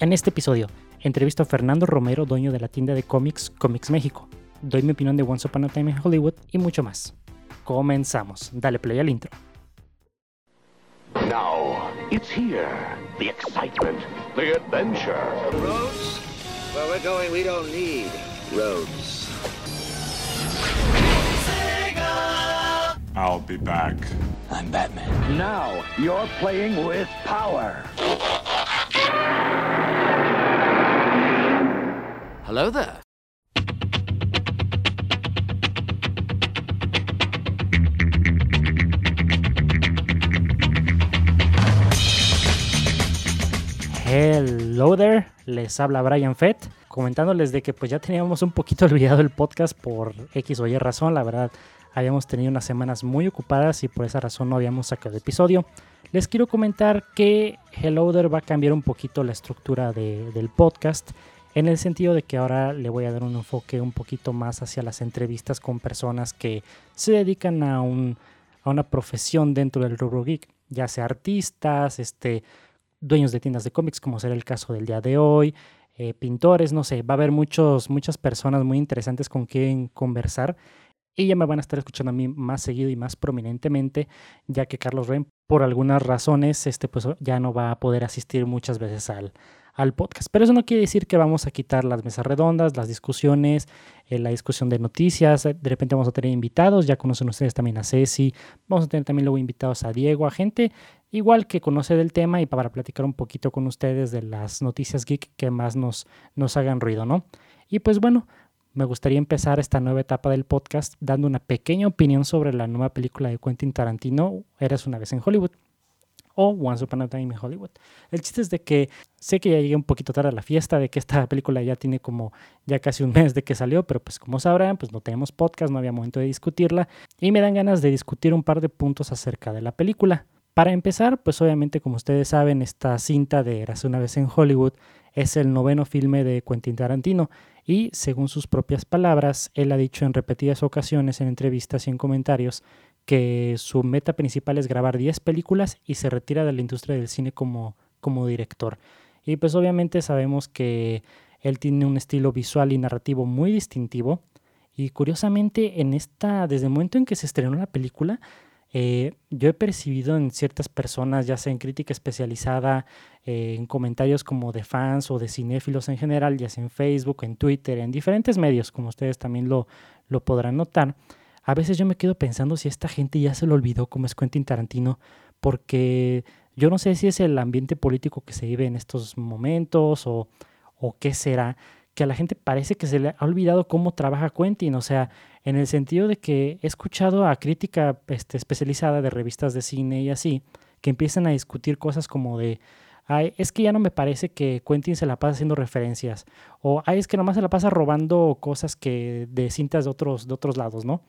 En este episodio, entrevisto a Fernando Romero, dueño de la tienda de cómics Comics México. Doy mi opinión de Once Upon a Time in Hollywood y mucho más. Comenzamos. Dale play al intro. Now, it's here. The excitement, the adventure. Roads? Where we're going, we don't need roads. I'll be back. I'm Batman. Now, you're playing with power. Hello there. Hello there, les habla Brian Fett, comentándoles de que pues ya teníamos un poquito olvidado el podcast por X o Y razón, la verdad habíamos tenido unas semanas muy ocupadas y por esa razón no habíamos sacado episodio. Les quiero comentar que Hello there va a cambiar un poquito la estructura de- del podcast en el sentido de que ahora le voy a dar un enfoque un poquito más hacia las entrevistas con personas que se dedican a, un, a una profesión dentro del rubro geek, ya sea artistas, este, dueños de tiendas de cómics, como será el caso del día de hoy, eh, pintores, no sé, va a haber muchos, muchas personas muy interesantes con quien conversar y ya me van a estar escuchando a mí más seguido y más prominentemente, ya que Carlos Ren, por algunas razones, este, pues ya no va a poder asistir muchas veces al, al podcast. Pero eso no quiere decir que vamos a quitar las mesas redondas, las discusiones, eh, la discusión de noticias. De repente vamos a tener invitados, ya conocen ustedes también a Ceci. Vamos a tener también luego invitados a Diego, a gente igual que conoce del tema y para platicar un poquito con ustedes de las noticias geek que más nos, nos hagan ruido, ¿no? Y pues bueno, me gustaría empezar esta nueva etapa del podcast dando una pequeña opinión sobre la nueva película de Quentin Tarantino, Eras una vez en Hollywood o Once Upon a Time in Hollywood. El chiste es de que sé que ya llegué un poquito tarde a la fiesta, de que esta película ya tiene como ya casi un mes de que salió, pero pues como sabrán, pues no tenemos podcast, no había momento de discutirla y me dan ganas de discutir un par de puntos acerca de la película. Para empezar, pues obviamente como ustedes saben, esta cinta de Eras una vez en Hollywood es el noveno filme de Quentin Tarantino y según sus propias palabras, él ha dicho en repetidas ocasiones en entrevistas y en comentarios que su meta principal es grabar 10 películas y se retira de la industria del cine como, como director. Y pues obviamente sabemos que él tiene un estilo visual y narrativo muy distintivo y curiosamente en esta, desde el momento en que se estrenó la película, eh, yo he percibido en ciertas personas, ya sea en crítica especializada, eh, en comentarios como de fans o de cinéfilos en general, ya sea en Facebook, en Twitter, en diferentes medios, como ustedes también lo, lo podrán notar, a veces yo me quedo pensando si esta gente ya se lo olvidó como es Quentin Tarantino, porque yo no sé si es el ambiente político que se vive en estos momentos o, o qué será, que a la gente parece que se le ha olvidado cómo trabaja Quentin, o sea, en el sentido de que he escuchado a crítica este, especializada de revistas de cine y así, que empiezan a discutir cosas como de, ay, es que ya no me parece que Quentin se la pasa haciendo referencias, o ay, es que nomás se la pasa robando cosas que de cintas de otros, de otros lados, ¿no?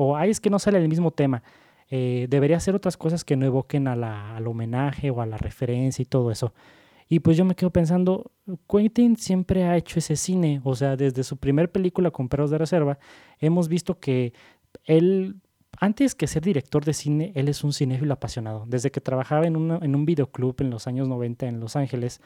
O ay, es que no sale el mismo tema. Eh, debería hacer otras cosas que no evoquen al homenaje o a la referencia y todo eso. Y pues yo me quedo pensando, Quentin siempre ha hecho ese cine, o sea, desde su primer película con Perros de Reserva, hemos visto que él, antes que ser director de cine, él es un cinéfilo apasionado. Desde que trabajaba en, una- en un videoclub en los años 90 en Los Ángeles,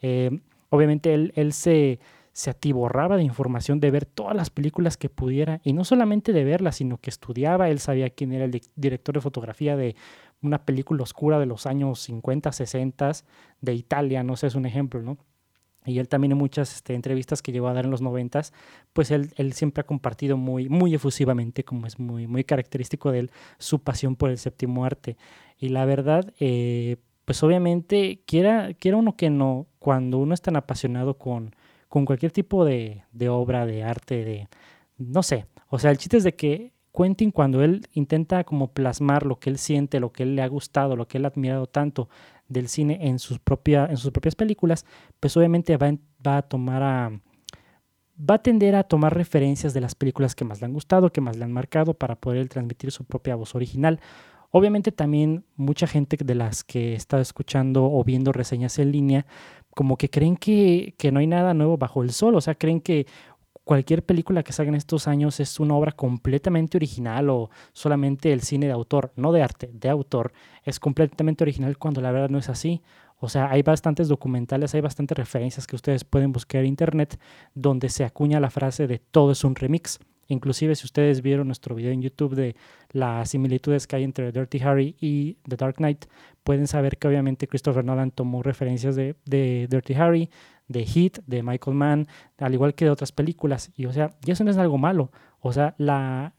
eh, obviamente él, él se, se atiborraba de información de ver todas las películas que pudiera, y no solamente de verlas, sino que estudiaba, él sabía quién era el di- director de fotografía de una película oscura de los años 50, 60 de Italia, no sé, es un ejemplo, ¿no? Y él también en muchas este, entrevistas que llegó a dar en los noventas, pues él, él siempre ha compartido muy, muy efusivamente, como es muy, muy característico de él, su pasión por el séptimo arte. Y la verdad, eh, pues obviamente, quiera, quiera uno que no, cuando uno es tan apasionado con, con cualquier tipo de, de obra, de arte, de, no sé, o sea, el chiste es de que Quentin cuando él intenta como plasmar lo que él siente, lo que él le ha gustado, lo que él ha admirado tanto del cine en sus, propia, en sus propias películas, pues obviamente va, va a tomar va a tender a tomar referencias de las películas que más le han gustado, que más le han marcado para poder transmitir su propia voz original. Obviamente también mucha gente de las que estado escuchando o viendo reseñas en línea, como que creen que, que no hay nada nuevo bajo el sol, o sea, creen que cualquier película que salga en estos años es una obra completamente original o solamente el cine de autor, no de arte, de autor, es completamente original cuando la verdad no es así. O sea, hay bastantes documentales, hay bastantes referencias que ustedes pueden buscar en internet donde se acuña la frase de todo es un remix. Inclusive si ustedes vieron nuestro video en YouTube de las similitudes que hay entre Dirty Harry y The Dark Knight, pueden saber que obviamente Christopher Nolan tomó referencias de, de Dirty Harry, de Heat, de Michael Mann, al igual que de otras películas. Y o sea, y eso no es algo malo. O sea, la,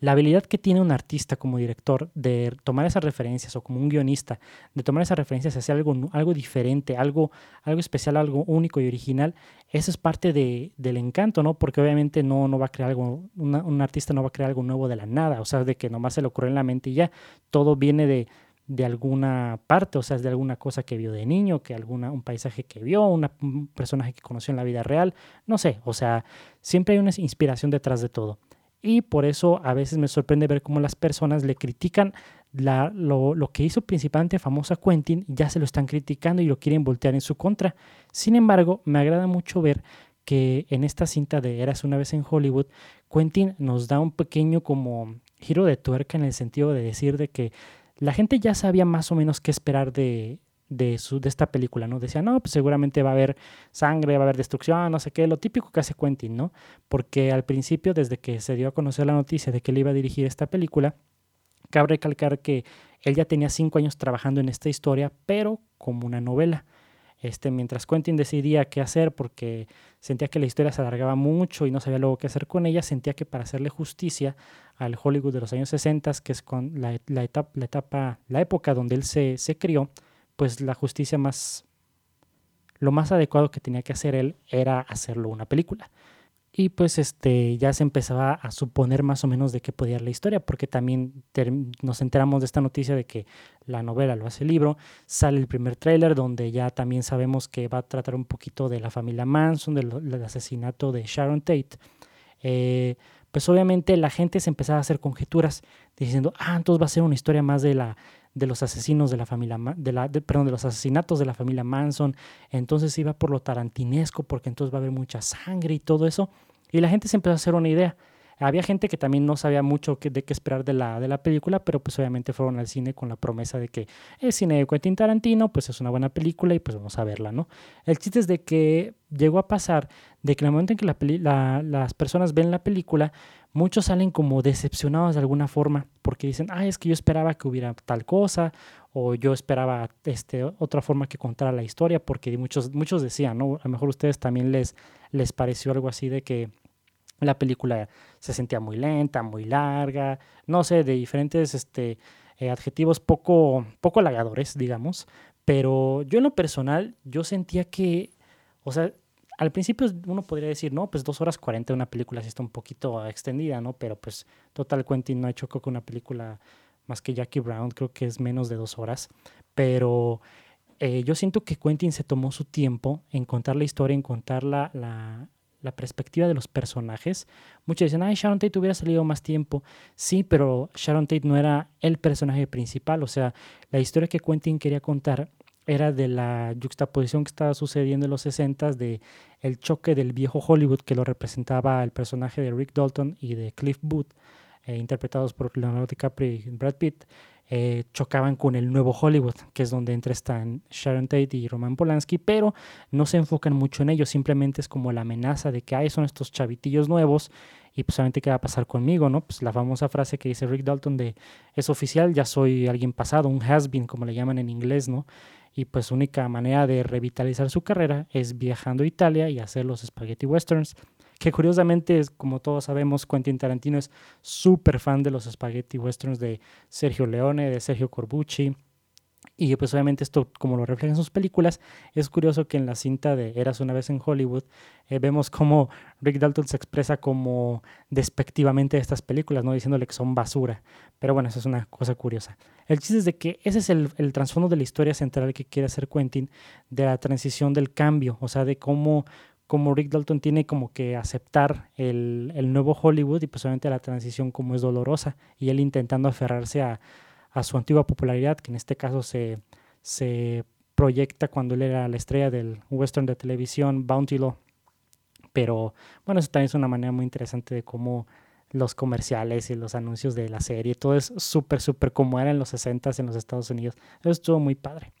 la habilidad que tiene un artista como director de tomar esas referencias o como un guionista, de tomar esas referencias y hacer algo, algo diferente, algo, algo especial, algo único y original, eso es parte de, del encanto, ¿no? Porque obviamente no, no va a crear algo, un artista no va a crear algo nuevo de la nada, o sea, de que nomás se le ocurre en la mente y ya, todo viene de, de alguna parte, o sea, es de alguna cosa que vio de niño, que alguna, un paisaje que vio, un personaje que conoció en la vida real, no sé, o sea, siempre hay una inspiración detrás de todo. Y por eso a veces me sorprende ver cómo las personas le critican lo, lo, que hizo principalmente famosa Quentin, ya se lo están criticando y lo quieren voltear en su contra. Sin embargo, me agrada mucho ver que en esta cinta de Eras una vez en Hollywood, Quentin nos da un pequeño como giro de tuerca en el sentido de decir de que la gente ya sabía más o menos qué esperar de, de, su, de esta película, ¿no? Decía, no, pues seguramente va a haber sangre, va a haber destrucción, no sé qué, lo típico que hace Quentin, ¿no? Porque al principio, desde que se dio a conocer la noticia de que él iba a dirigir esta película, cabe recalcar que él ya tenía cinco años trabajando en esta historia, pero como una novela. Este, mientras Quentin decidía qué hacer porque sentía que la historia se alargaba mucho y no sabía luego qué hacer con ella, sentía que para hacerle justicia al Hollywood de los años 60, que es con la, etapa, la, etapa, la época donde él se, se crió, pues la justicia más, lo más adecuado que tenía que hacer él era hacerlo una película. Y pues este, ya se empezaba a suponer más o menos de qué podía la historia, porque también nos enteramos de esta noticia de que la novela lo hace el libro. Sale el primer tráiler donde ya también sabemos que va a tratar un poquito de la familia Manson, del, asesinato de Sharon Tate. Eh, pues obviamente la gente se empezaba a hacer conjeturas diciendo, ah, entonces va a ser una historia más de la de los asesinos de la familia, de la, perdón, de los asesinatos de la familia Manson, entonces iba por lo tarantinesco porque entonces va a haber mucha sangre y todo eso, y la gente se empezó a hacer una idea. Había gente que también no sabía mucho de qué esperar de la, de la película, pero pues obviamente fueron al cine con la promesa de que el cine de Quentin Tarantino pues es una buena película y pues vamos a verla, ¿no? El chiste es de que llegó a pasar de que en el momento en que la las personas ven la película, muchos salen como decepcionados de alguna forma porque dicen, ah, es que yo esperaba que hubiera tal cosa o yo esperaba este, otra forma que contara la historia porque muchos, muchos decían, ¿no? A lo mejor a ustedes también les, les pareció algo así de que la película se sentía muy lenta, muy larga, no sé, de diferentes este, eh, adjetivos poco, poco halagadores, digamos. Pero yo en lo personal, yo sentía que, o sea, al principio uno podría decir, no, pues dos horas cuarenta una película sí está un poquito extendida, ¿no? Pero pues total Quentin no ha hecho creo que una película más que Jackie Brown, creo que es menos de dos horas. Pero eh, yo siento que Quentin se tomó su tiempo en contar la historia, en contar la, la, la perspectiva de los personajes. Muchos dicen, ay, Sharon Tate hubiera salido más tiempo. Sí, pero Sharon Tate no era el personaje principal. O sea, la historia que Quentin quería contar era de la juxtaposición que estaba sucediendo en los 60 de el choque del viejo Hollywood que lo representaba el personaje de Rick Dalton y de Cliff Booth, eh, interpretados por Leonardo DiCaprio y Brad Pitt, eh, chocaban con el nuevo Hollywood, que es donde entre están Sharon Tate y Roman Polanski, pero no se enfocan mucho en ello, simplemente es como la amenaza de que hay son estos chavitillos nuevos y pues solamente qué va a pasar conmigo, ¿no? Pues la famosa frase que dice Rick Dalton de es oficial, ya soy alguien pasado, un has-been, como le llaman en inglés, ¿no? y pues única manera de revitalizar su carrera es viajando a Italia y hacer los spaghetti westerns, que curiosamente, como todos sabemos, Quentin Tarantino es súper fan de los spaghetti westerns de Sergio Leone, de Sergio Corbucci, y pues obviamente esto, como lo refleja en sus películas, es curioso que en la cinta de Eras una vez en Hollywood eh, vemos cómo Rick Dalton se expresa como despectivamente de estas películas, no diciéndole que son basura. Pero bueno, eso es una cosa curiosa. El chiste es de que ese es el, el trasfondo de la historia central que quiere hacer Quentin, de la transición del cambio, o sea, de cómo, cómo Rick Dalton tiene como que aceptar el, el nuevo Hollywood y pues obviamente la transición como es dolorosa y él intentando aferrarse a a su antigua popularidad, que en este caso se, se proyecta cuando él era la estrella del western de televisión Bounty Law. Pero bueno, eso también es una manera muy interesante de cómo los comerciales y los anuncios de la serie, todo es súper, súper como era en los 60 en los Estados Unidos. Eso estuvo muy padre.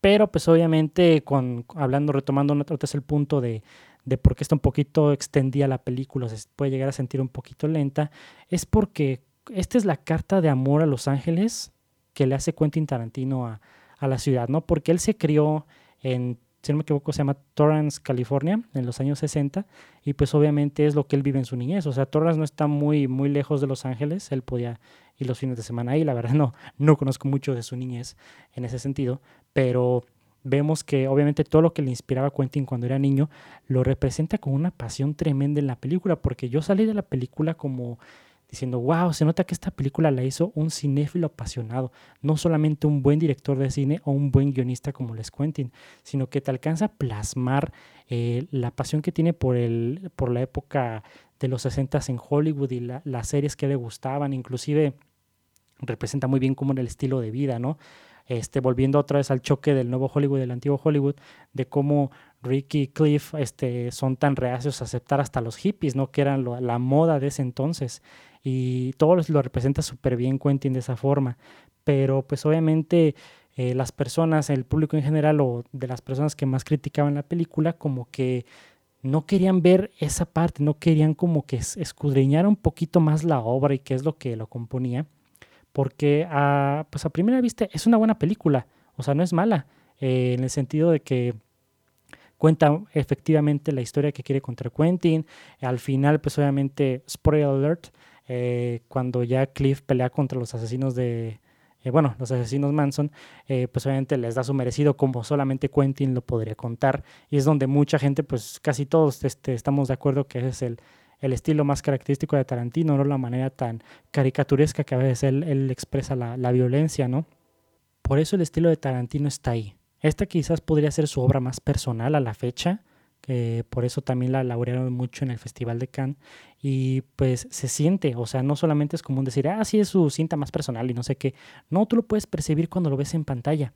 Pero pues obviamente, con, hablando, retomando otra vez el punto de, de por qué está un poquito extendida la película, se puede llegar a sentir un poquito lenta, es porque esta es la carta de amor a Los Ángeles que le hace Quentin Tarantino a, a la ciudad, ¿no? Porque él se crió en si no me equivoco, se llama Torrance, California, en los años 60, y pues obviamente es lo que él vive en su niñez. O sea, Torrance no está muy, muy lejos de Los Ángeles, él podía ir los fines de semana ahí, la verdad no, no conozco mucho de su niñez en ese sentido, pero vemos que obviamente todo lo que le inspiraba a Quentin cuando era niño lo representa con una pasión tremenda en la película, porque yo salí de la película como diciendo, wow, se nota que esta película la hizo un cinéfilo apasionado, no solamente un buen director de cine o un buen guionista como Les Quentin, sino que te alcanza a plasmar eh, la pasión que tiene por, el, por la época de los 60 en Hollywood y las series que le gustaban, inclusive representa muy bien como en el estilo de vida, ¿no? Este, volviendo otra vez al choque del nuevo Hollywood y del antiguo Hollywood, de cómo Ricky y Cliff este, son tan reacios a aceptar hasta los hippies, ¿no? Que eran la moda de ese entonces y todo lo representa súper bien Quentin de esa forma, pero pues obviamente eh, las personas, el público en general o de las personas que más criticaban la película como que no querían ver esa parte, no querían como que escudriñar un poquito más la obra y qué es lo que lo componía, porque a, pues a primera vista es una buena película, o sea, no es mala, eh, en el sentido de que cuenta efectivamente la historia que quiere contar Quentin, al final pues obviamente, spoiler alert, eh, cuando ya Cliff pelea contra los asesinos de, eh, bueno, los asesinos Manson, eh, pues obviamente les da su merecido como solamente Quentin lo podría contar. Y es donde mucha gente, pues casi todos este, estamos de acuerdo que ese es el, el estilo más característico de Tarantino, no la manera tan caricaturesca que a veces él, él expresa la, la, violencia, ¿no? Por eso el estilo de Tarantino está ahí. Esta quizás podría ser su obra más personal a la fecha, que por eso también la laurearon mucho en el Festival de Cannes y pues se siente, o sea, no solamente es común decir, ah, sí es su cinta más personal y no sé qué, no, tú lo puedes percibir cuando lo ves en pantalla.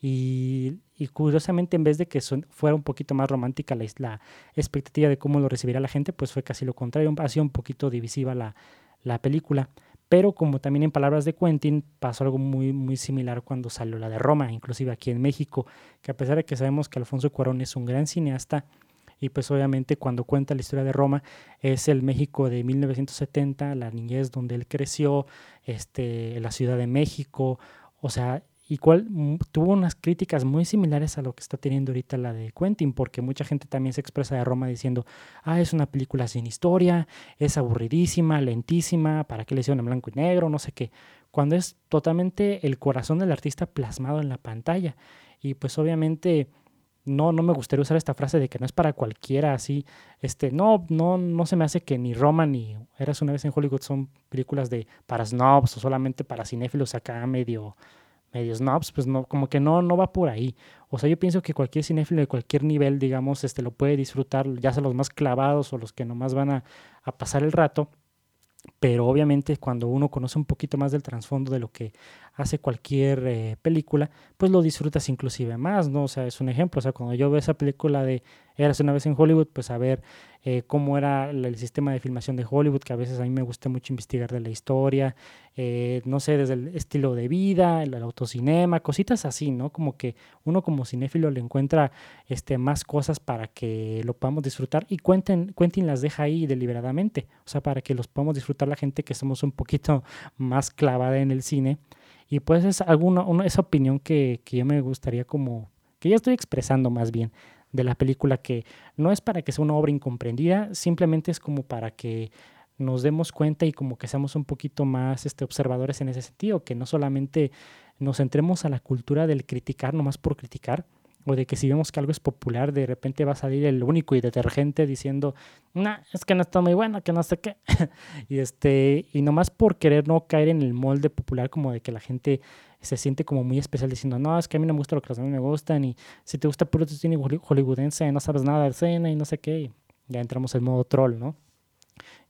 Y, curiosamente, en vez de que fuera un poquito más romántica la, la, expectativa de cómo lo recibiría la gente, pues fue casi lo contrario, ha sido un poquito divisiva la, la película. Pero como también en palabras de Quentin, pasó algo muy, muy similar cuando salió la de Roma, inclusive aquí en México, que a pesar de que sabemos que Alfonso Cuarón es un gran cineasta, y pues obviamente cuando cuenta la historia de Roma es el México de 1970, la niñez donde él creció, este, la Ciudad de México, o sea, y cual mm, tuvo unas críticas muy similares a lo que está teniendo ahorita la de Quentin, porque mucha gente también se expresa de Roma diciendo, ah, es una película sin historia, es aburridísima, lentísima, ¿para qué le hicieron en blanco y negro? No sé qué, cuando es totalmente el corazón del artista plasmado en la pantalla. Y pues obviamente no, no me gustaría usar esta frase de que no es para cualquiera así. Este, no, no, no se me hace que ni Roma ni Eras una vez en Hollywood son películas de para snobs o solamente para cinéfilos acá medio, medio snobs, pues no, como que no, no va por ahí. O sea, yo pienso que cualquier cinéfilo de cualquier nivel, digamos, este, lo puede disfrutar, ya sea los más clavados o los que nomás van a, a pasar el rato pero obviamente cuando uno conoce un poquito más del trasfondo de lo que hace cualquier eh, película, pues lo disfrutas inclusive más, ¿no? O sea, es un ejemplo, o sea, cuando yo veo esa película de Eras una vez en Hollywood, pues a ver eh, cómo era el sistema de filmación de Hollywood, que a veces a mí me gusta mucho investigar de la historia, eh, no sé, desde el estilo de vida, el, autocinema, cositas así, ¿no? Como que uno como cinéfilo le encuentra este, más cosas para que lo podamos disfrutar y Quentin, Quentin las deja ahí deliberadamente, o sea, para que los podamos disfrutar la gente que somos un poquito más clavada en el cine. Y pues es alguna, esa opinión que, que yo me gustaría como, que ya estoy expresando más bien, de la película que no es para que sea una obra incomprendida, simplemente es como para que nos demos cuenta y como que seamos un poquito más este, observadores en ese sentido, que no solamente nos centremos a la cultura del criticar nomás por criticar, o de que si vemos que algo es popular, de repente va a salir el único y detergente diciendo, no, es que no está muy bueno, que no sé qué. y, este, y nomás por querer no caer en el molde popular como de que la gente se siente como muy especial diciendo, no, es que a mí no me gusta lo que a mí me gustan y si te gusta puro cine hollywoodense, no sabes nada de escena y no sé qué, ya entramos en modo troll, ¿no?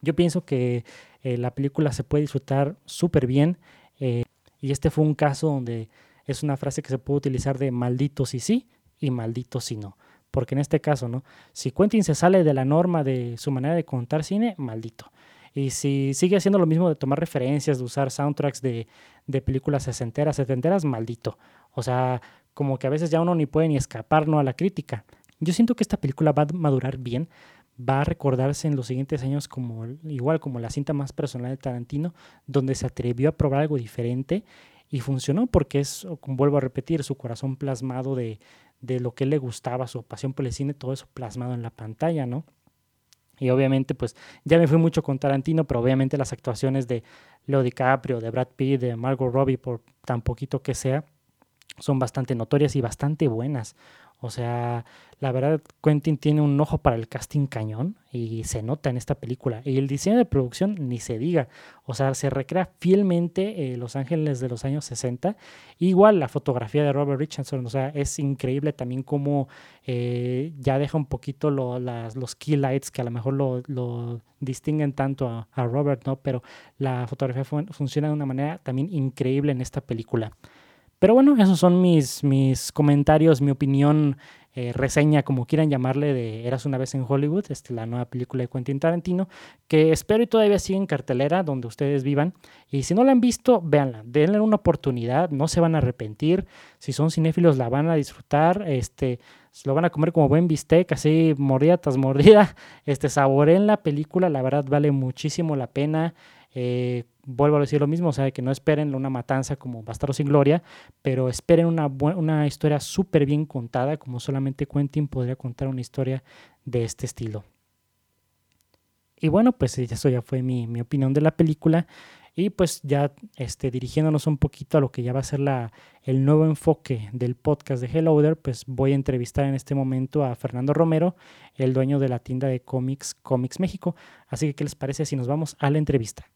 Yo pienso que eh, la película se puede disfrutar súper bien eh, y este fue un caso donde es una frase que se puede utilizar de maldito si sí y maldito si no. Porque en este caso, ¿no? Si Quentin se sale de la norma de su manera de contar cine, maldito. Y si sigue haciendo lo mismo de tomar referencias, de usar soundtracks de, de películas sesenteras, setenteras, maldito. O sea, como que a veces ya uno ni puede ni escapar ¿no? a la crítica. Yo siento que esta película va a madurar bien, va a recordarse en los siguientes años como igual como la cinta más personal de Tarantino, donde se atrevió a probar algo diferente y funcionó porque es, vuelvo a repetir, su corazón plasmado de, de lo que le gustaba, su pasión por el cine, todo eso plasmado en la pantalla, ¿no? Y obviamente, pues ya me fui mucho con Tarantino, pero obviamente las actuaciones de Leo DiCaprio, de Brad Pitt, de Margot Robbie, por tan poquito que sea, son bastante notorias y bastante buenas. O sea, la verdad, Quentin tiene un ojo para el casting cañón y se nota en esta película. Y el diseño de producción, ni se diga. O sea, se recrea fielmente eh, Los Ángeles de los años 60. Igual la fotografía de Robert Richardson, o sea, es increíble también cómo eh, ya deja un poquito los key lights que a lo mejor lo, distinguen tanto a, Robert, ¿no? Pero la fotografía funciona de una manera también increíble en esta película. Pero bueno, esos son mis, mis comentarios, mi opinión, eh, reseña, como quieran llamarle, de Eras una vez en Hollywood, este, la nueva película de Quentin Tarantino, que espero y todavía sigue en cartelera donde ustedes vivan. Y si no la han visto, véanla, denle una oportunidad, no se van a arrepentir. Si son cinéfilos, la van a disfrutar, este, lo van a comer como buen bistec, así mordida tras mordida. Este, saboren la película, la verdad vale muchísimo la pena. Eh, vuelvo a decir lo mismo, o sea, que no esperen una matanza como Bastardo sin Gloria, pero esperen una, una historia súper bien contada, como solamente Quentin podría contar una historia de este estilo. Y bueno, pues eso ya fue mi, mi opinión de la película. Y pues ya este, dirigiéndonos un poquito a lo que ya va a ser la, el nuevo enfoque del podcast de Hello There, pues voy a entrevistar en este momento a Fernando Romero, el dueño de la tienda de cómics Comics México. Así que, ¿qué les parece si nos vamos a la entrevista?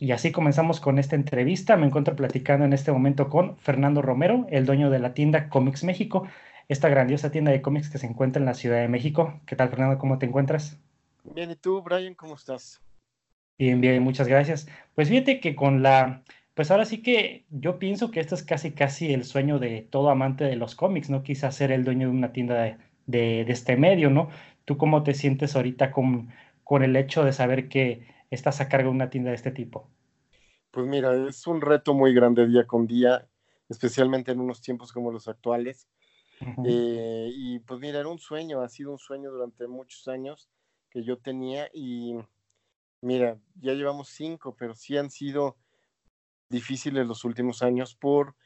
Y así comenzamos con esta entrevista. Me encuentro platicando en este momento con Fernando Romero, el dueño de la tienda Comics México, esta grandiosa tienda de cómics que se encuentra en la Ciudad de México. ¿Qué tal, Fernando? ¿Cómo te encuentras? Bien, ¿y tú, Brian? ¿Cómo estás? Bien, bien, muchas gracias. Pues fíjate que con la, pues ahora sí que yo pienso que esto es casi, casi el sueño de todo amante de los cómics, ¿no? Quizás ser el dueño de una tienda de, de, este medio, ¿no? ¿Tú cómo te sientes ahorita con, con el hecho de saber que estás a cargo de una tienda de este tipo? Pues mira, es un reto muy grande día con día, especialmente en unos tiempos como los actuales. Eh, y pues mira, era un sueño, ha sido un sueño durante muchos años que yo tenía y mira, ya llevamos cinco, pero sí han sido difíciles los últimos años por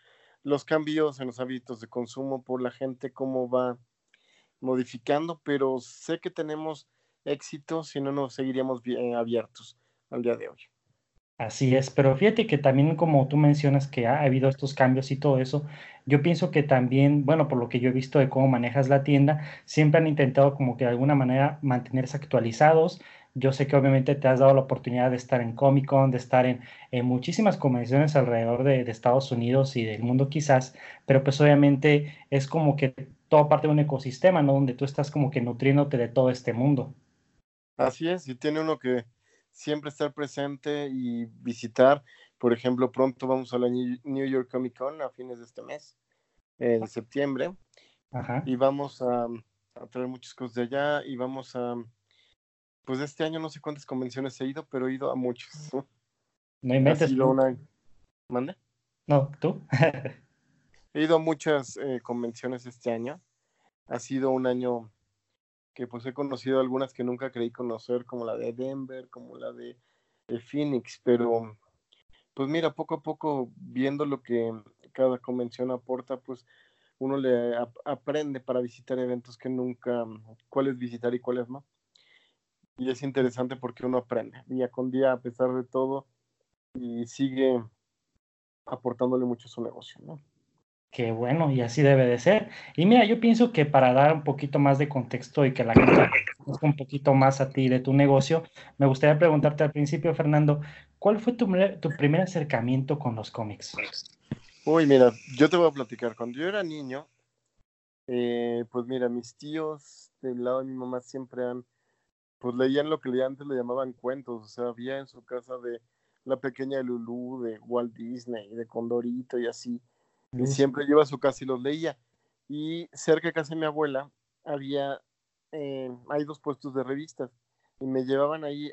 los cambios en los hábitos de consumo, por la gente cómo va modificando, pero sé que tenemos éxito, si no, nos seguiríamos bien abiertos al día de hoy. Así es, pero fíjate que también como tú mencionas que ha habido estos cambios y todo eso, yo pienso que también, bueno, por lo que yo he visto de cómo manejas la tienda, siempre han intentado como que de alguna manera mantenerse actualizados. Yo sé que obviamente te has dado la oportunidad de estar en Comic Con, de estar en, muchísimas convenciones alrededor de, de, Estados Unidos y del mundo quizás, pero pues obviamente es como que todo parte de un ecosistema, ¿no? Donde tú estás como que nutriéndote de todo este mundo. Así es, y tiene uno que siempre estar presente y visitar. Por ejemplo, pronto vamos a la New York Comic Con a fines de este mes, en septiembre. Y vamos a, traer muchas cosas de allá y vamos a, pues este año no sé cuántas convenciones he ido, pero he ido a muchas. No inventes. Una... ¿Mande? No, ¿tú? he ido a muchas eh, convenciones este año. Ha sido un año que pues he conocido algunas que nunca creí conocer, como la de Denver, como la de, Phoenix, pero pues mira, poco a poco viendo lo que cada convención aporta, pues uno le aprende para visitar eventos que nunca, cuáles visitar y cuáles no. Y es interesante porque uno aprende día con día a pesar de todo y sigue aportándole mucho a su negocio, ¿no? Qué bueno, y así debe de ser. Y mira, yo pienso que para dar un poquito más de contexto y que la gente conozca un poquito más a ti de tu negocio, me gustaría preguntarte al principio, Fernando, ¿cuál fue tu, tu primer acercamiento con los cómics? Uy, mira, yo te voy a platicar. Cuando yo era niño, eh, pues mira, mis tíos del lado de mi mamá siempre han, pues leían lo que antes le llamaban cuentos, o sea, había en su casa de La Pequeña Lulú, de Walt Disney, de Condorito y así y siempre yo a su casa y los leía. Y cerca de casa de mi abuela había, eh, hay dos puestos de revistas y me llevaban ahí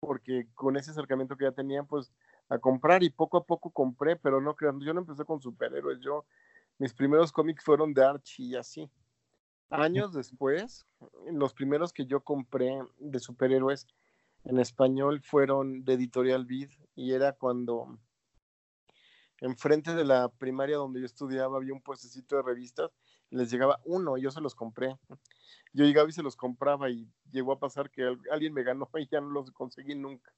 porque con ese acercamiento que ya tenían, pues a comprar y poco a poco compré, pero no crean, yo no empecé con superhéroes, yo, mis primeros cómics fueron de Archie y así. Años después, los primeros que yo compré de superhéroes en español fueron de Editorial Vid y era cuando enfrente de la primaria donde yo estudiaba había un puestecito de revistas y les llegaba uno y yo se los compré. Yo llegaba y se los compraba y llegó a pasar que alguien me ganó y ya no los conseguí nunca.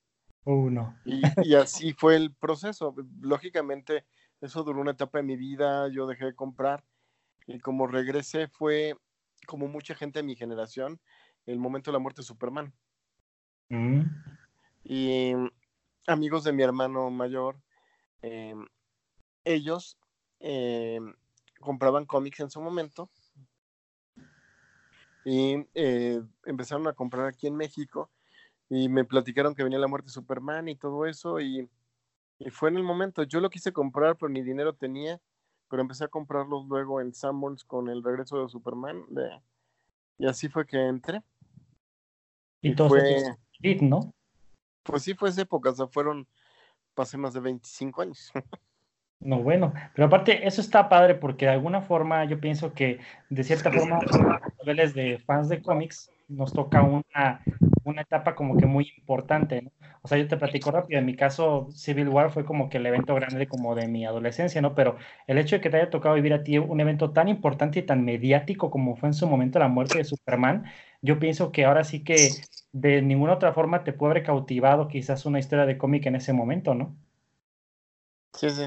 Uno. Y, y así fue el proceso. Lógicamente, eso duró una etapa de mi vida, yo dejé de comprar y como regresé fue como mucha gente de mi generación, el momento de la muerte de Superman. Mm. Y amigos de mi hermano mayor, eh, ellos eh, compraban cómics en su momento y eh, empezaron a comprar aquí en México y me platicaron que venía la muerte de Superman y todo eso y, y fue en el momento, yo lo quise comprar pero ni dinero tenía pero empecé a comprarlos luego en Sanborns con el regreso de Superman de, y así fue que entré. Y todo fue, ¿no? Pues sí, fue esa época, o sea, fueron, pasé más de 25 años. No, bueno, pero aparte eso está padre porque de alguna forma yo pienso que de cierta forma niveles de fans de cómics nos toca una, una etapa como que muy importante, ¿no? O sea, yo te platico rápido, en mi caso Civil War fue como que el evento grande como de mi adolescencia, ¿no? Pero el hecho de que te haya tocado vivir a ti un evento tan importante y tan mediático como fue en su momento la muerte de Superman, yo pienso que ahora sí que de ninguna otra forma te puede haber cautivado quizás una historia de cómic en ese momento, ¿no? Sí, sí.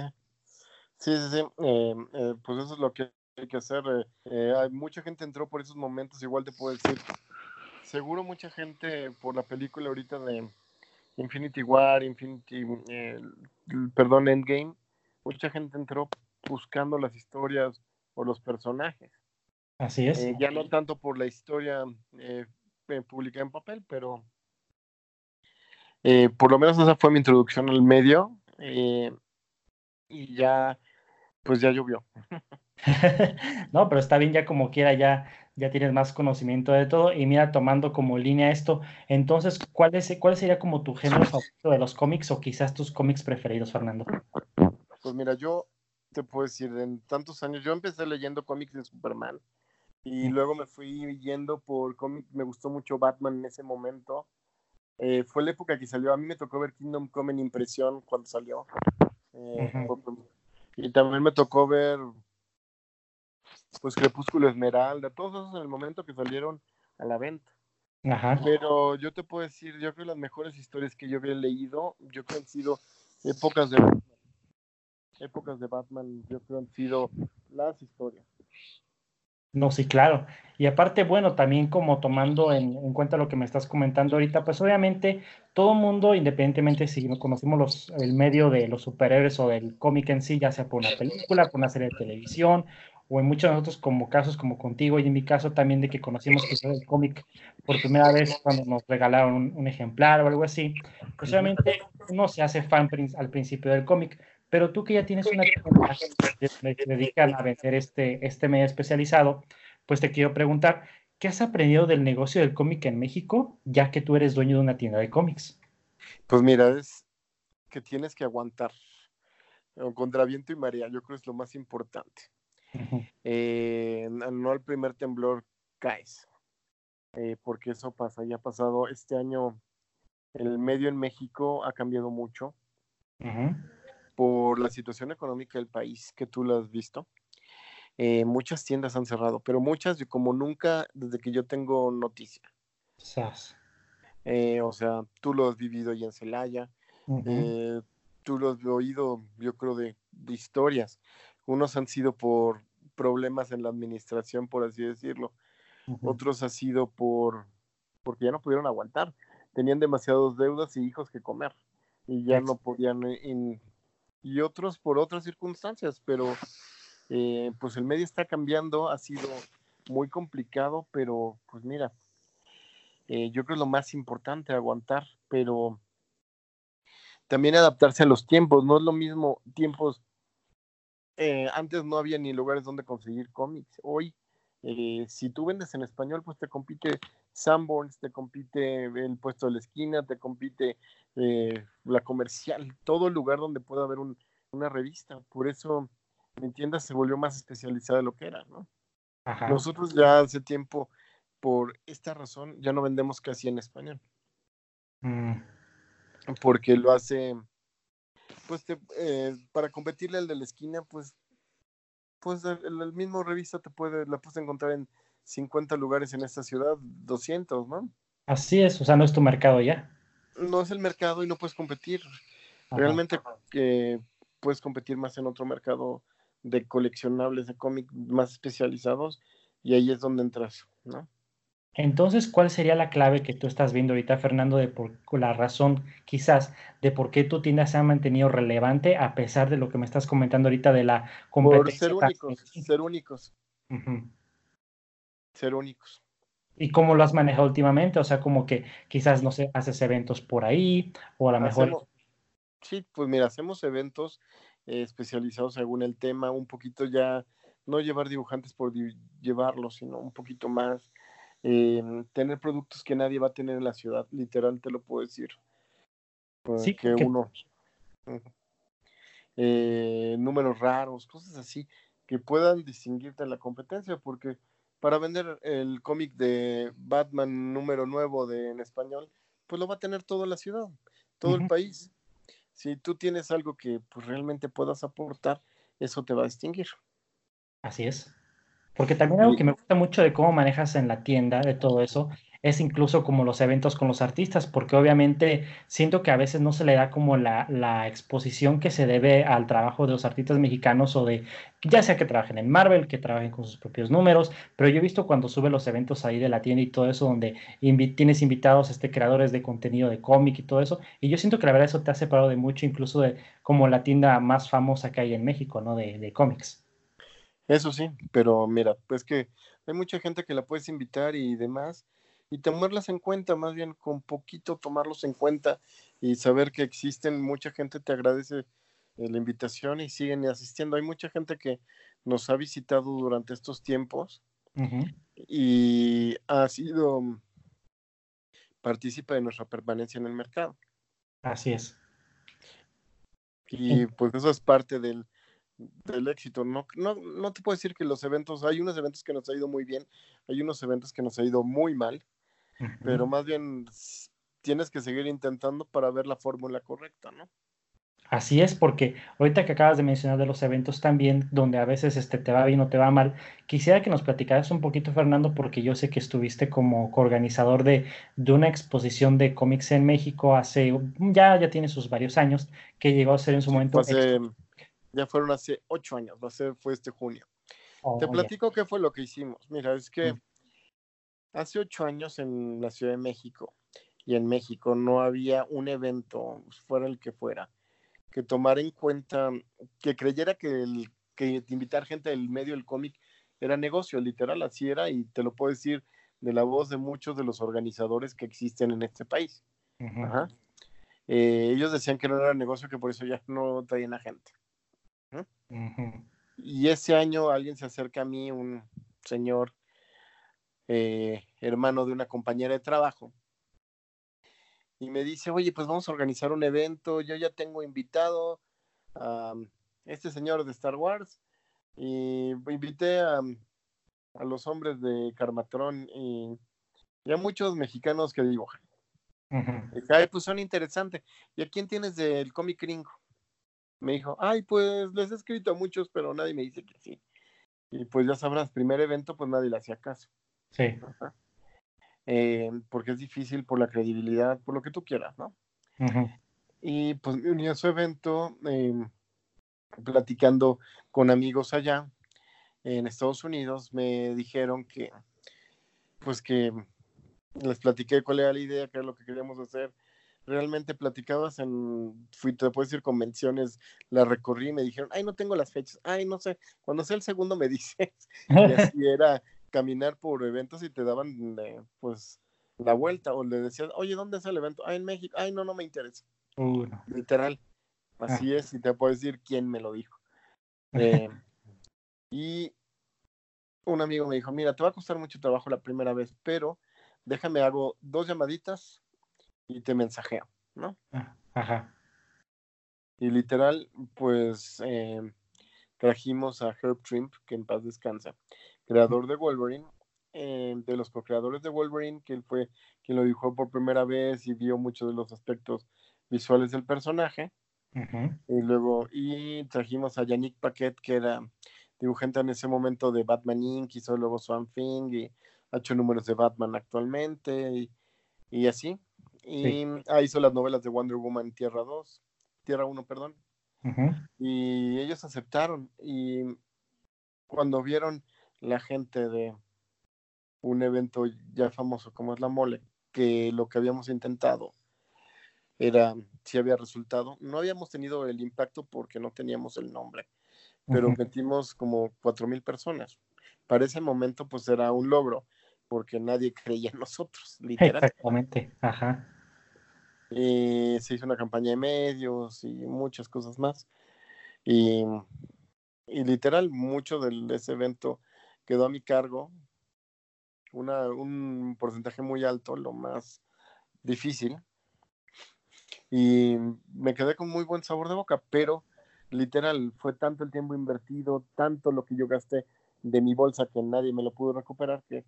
Sí, sí, sí. Eh, eh, pues eso es lo que hay que hacer. Eh, hay mucha gente entró por esos momentos, igual te puedo decir. Seguro mucha gente por la película ahorita de Infinity War, Infinity, perdón, Endgame, mucha gente entró buscando las historias o los personajes. Así es. ya no tanto por la historia publicada en papel, pero por lo menos esa fue mi introducción al medio y ya, pues ya llovió. no, pero está bien, ya como quiera, ya, ya tienes más conocimiento de todo. Y mira, tomando como línea esto, entonces, ¿cuál, es, cuál sería como tu género favorito de los cómics o quizás tus cómics preferidos, Fernando? Pues mira, yo te puedo decir, en tantos años, yo empecé leyendo cómics de Superman y luego me fui yendo por cómics, me gustó mucho Batman en ese momento. Eh, fue la época que salió, a mí me tocó ver Kingdom Come en impresión cuando salió. Eh, y también me tocó ver pues Crepúsculo Esmeralda, todos esos en el momento que salieron a la venta. Pero yo te puedo decir, yo creo que las mejores historias que yo había leído, yo creo que han sido épocas de Batman. Épocas de Batman, yo creo que han sido las historias. No, sí, claro. Y aparte, bueno, también como tomando en, cuenta lo que me estás comentando ahorita, pues obviamente todo mundo, independientemente si conocemos los, el medio de los superhéroes o del cómic en sí, ya sea por una película, por una serie de televisión, o en muchos de nosotros como casos como contigo y en mi caso también de que conocimos que el cómic por primera vez cuando nos regalaron un, ejemplar o algo así, pues obviamente uno se hace fan al principio del cómic, pero tú que ya tienes una que te dedican a vender este, este medio especializado, pues te quiero preguntar, ¿qué has aprendido del negocio del cómic en México, ya que tú eres dueño de una tienda de cómics? Pues mira, es que tienes que aguantar contra viento y marea, yo creo que es lo más importante. Eh, no al primer temblor caes, eh, porque eso pasa, ya ha pasado este año, el medio en México ha cambiado mucho por la situación económica del país que tú lo has visto. Eh, muchas tiendas han cerrado, pero muchas como nunca desde que yo tengo noticia. Eh, o sea, tú lo has vivido ya en Celaya, eh, tú lo has oído, yo creo, de, historias. Unos han sido por problemas en la administración, por así decirlo. Otros ha sido por porque ya no pudieron aguantar. Tenían demasiadas deudas y hijos que comer y ya no podían y otros por otras circunstancias, pero eh, pues el medio está cambiando, ha sido muy complicado, pero pues mira, eh, yo creo lo más importante, aguantar, pero también adaptarse a los tiempos, no es lo mismo tiempos, eh, antes no había ni lugares donde conseguir cómics, hoy si tú vendes en español, pues te compite Sanborns, te compite el puesto de la esquina, te compite la comercial, todo lugar donde pueda haber un, una revista. Por eso mi tienda se volvió más especializada de lo que era, ¿no? Ajá. Nosotros ya hace tiempo, por esta razón, ya no vendemos casi en español, Mm, porque lo hace, pues te- eh, para competirle al de la esquina, pues, pues el, el mismo revista te puede, la puedes encontrar en 50 lugares en esta ciudad, 200, ¿no? Así es, o sea, no es tu mercado ya. No es el mercado y no puedes competir. Ajá. Realmente eh, puedes competir más en otro mercado de coleccionables de cómic más especializados y ahí es donde entras, ¿no? Entonces, ¿cuál sería la clave que tú estás viendo ahorita, Fernando, de por la razón quizás de por qué tu tienda se ha mantenido relevante a pesar de lo que me estás comentando ahorita de la Por competencia? ser tan- únicos, ser únicos, ser únicos. ¿Y cómo lo has manejado últimamente? O sea, como que quizás, no sé, haces eventos por ahí o a lo mejor... Hacemos- sí, pues mira, hacemos eventos eh, especializados según el tema, un poquito ya, no llevar dibujantes por di- llevarlos, sino un poquito más, eh, tener productos que nadie va a tener en la ciudad, literal te lo puedo decir. Sí, que uno, eh, números raros, cosas así, que puedan distinguirte de la competencia, porque para vender el cómic de Batman número nuevo de, en español, pues lo va a tener toda la ciudad, todo el país. Si tú tienes algo que pues, realmente puedas aportar, eso te va a distinguir. Así es. Porque también algo que me gusta mucho de cómo manejas en la tienda, de todo eso, es incluso como los eventos con los artistas, porque obviamente siento que a veces no se le da como la, la exposición que se debe al trabajo de los artistas mexicanos o de, ya sea que trabajen en Marvel, que trabajen con sus propios números, pero yo he visto cuando sube los eventos ahí de la tienda y todo eso, donde tienes invitados este, creadores de contenido de cómic y todo eso, y yo siento que la verdad eso te ha separado de mucho, incluso de como la tienda más famosa que hay en México, ¿no? De, de cómics. Eso sí, pero mira, pues que hay mucha gente que la puedes invitar y demás, y tomarlas en cuenta, más bien con poquito tomarlos en cuenta y saber que existen, mucha gente te agradece eh, la invitación y siguen asistiendo. Hay mucha gente que nos ha visitado durante estos tiempos y ha sido partícipe de nuestra permanencia en el mercado. Así es. Y pues eso es parte del, del éxito. No, no, no te puedo decir que los eventos, hay unos eventos que nos ha ido muy bien, hay unos eventos que nos ha ido muy mal, Pero más bien tienes que seguir intentando para ver la fórmula correcta, ¿no? Así es, porque ahorita que acabas de mencionar de los eventos también, donde a veces este, te va bien o te va mal, quisiera que nos platicaras un poquito, Fernando, porque yo sé que estuviste como coorganizador de, de una exposición de cómics en México hace, ya, ya tiene sus varios años, que llegó a ser en su Sí, momento... hace- ya fueron hace ocho años, va a ser, fue este junio. Oh, Te ya. platico qué fue lo que hicimos. Mira, es que Mm. Hace ocho años en la Ciudad de México y en México no había un evento, fuera el que fuera, que tomara en cuenta, que creyera que, el, que invitar gente del medio del cómic era negocio, literal, así era, y te lo puedo decir de la voz de muchos de los organizadores que existen en este país. Ajá. Eh, ellos decían que no era negocio, que por eso ya no traían a gente. Y ese año alguien se acerca a mí, un señor eh, hermano de una compañera de trabajo, y me dice, oye, pues vamos a organizar un evento, yo ya tengo invitado a este señor de Star Wars, y invité a, a los hombres de Carmatrón y, y a muchos mexicanos que dibujan. Ay, pues son interesantes. ¿Y a quién tienes del cómic gringo? Me dijo, ay, pues les he escrito a muchos, pero nadie me dice que sí. Y pues ya sabrás, primer evento, pues nadie le hacía caso. Sí. Eh, porque es difícil por la credibilidad, por lo que tú quieras, ¿no? Ujú. Y pues me uní a su evento, eh, platicando con amigos allá en Estados Unidos, me dijeron que, pues que les platiqué cuál era la idea, qué era lo que queríamos hacer. Realmente platicadas en, fui, te puedo decir, convenciones, la recorrí y me dijeron, ay, no tengo las fechas, ay, no sé, cuando sea el segundo me dices. Y así era caminar por eventos y te daban, eh, pues, la vuelta, o le decías, oye, ¿dónde es el evento? Ah, en México, ay, no, no me interesa Uh, no. literal. Así es, y te puedo decir quién me lo dijo. Eh, y un amigo me dijo, mira, te va a costar mucho trabajo la primera vez, pero déjame hago dos llamaditas y te mensajeo. ¿no? Ah, Ajá. Y literal, pues eh, trajimos a Herb Trimp, que en paz descansa, creador de Wolverine, eh, de los co-creadores de Wolverine, que él fue quien lo dibujó por primera vez y vio muchos de los aspectos visuales del personaje. Ujú. Y luego, y trajimos a Yannick Paquet, que era dibujante en ese momento de Batman Inc., hizo luego Swamp Thing y ha hecho números de Batman actualmente y, y así. Y Sí. ah, hizo las novelas de Wonder Woman Tierra 2, Tierra 1, perdón. Ujú. Y ellos aceptaron. Y cuando vieron la gente de un evento ya famoso como es la mole, que lo que habíamos intentado era si había resultado. No habíamos tenido el impacto porque no teníamos el nombre, pero metimos como cuatro mil personas. Para ese momento, pues era un logro, porque nadie creía en nosotros, literal. Exactamente. Ajá. Y se hizo una campaña de medios y muchas cosas más. Y, y literal, mucho de ese evento quedó a mi cargo. Una, un porcentaje muy alto, lo más difícil. Y me quedé con muy buen sabor de boca, pero literal, fue tanto el tiempo invertido, tanto lo que yo gasté de mi bolsa que nadie me lo pudo recuperar, que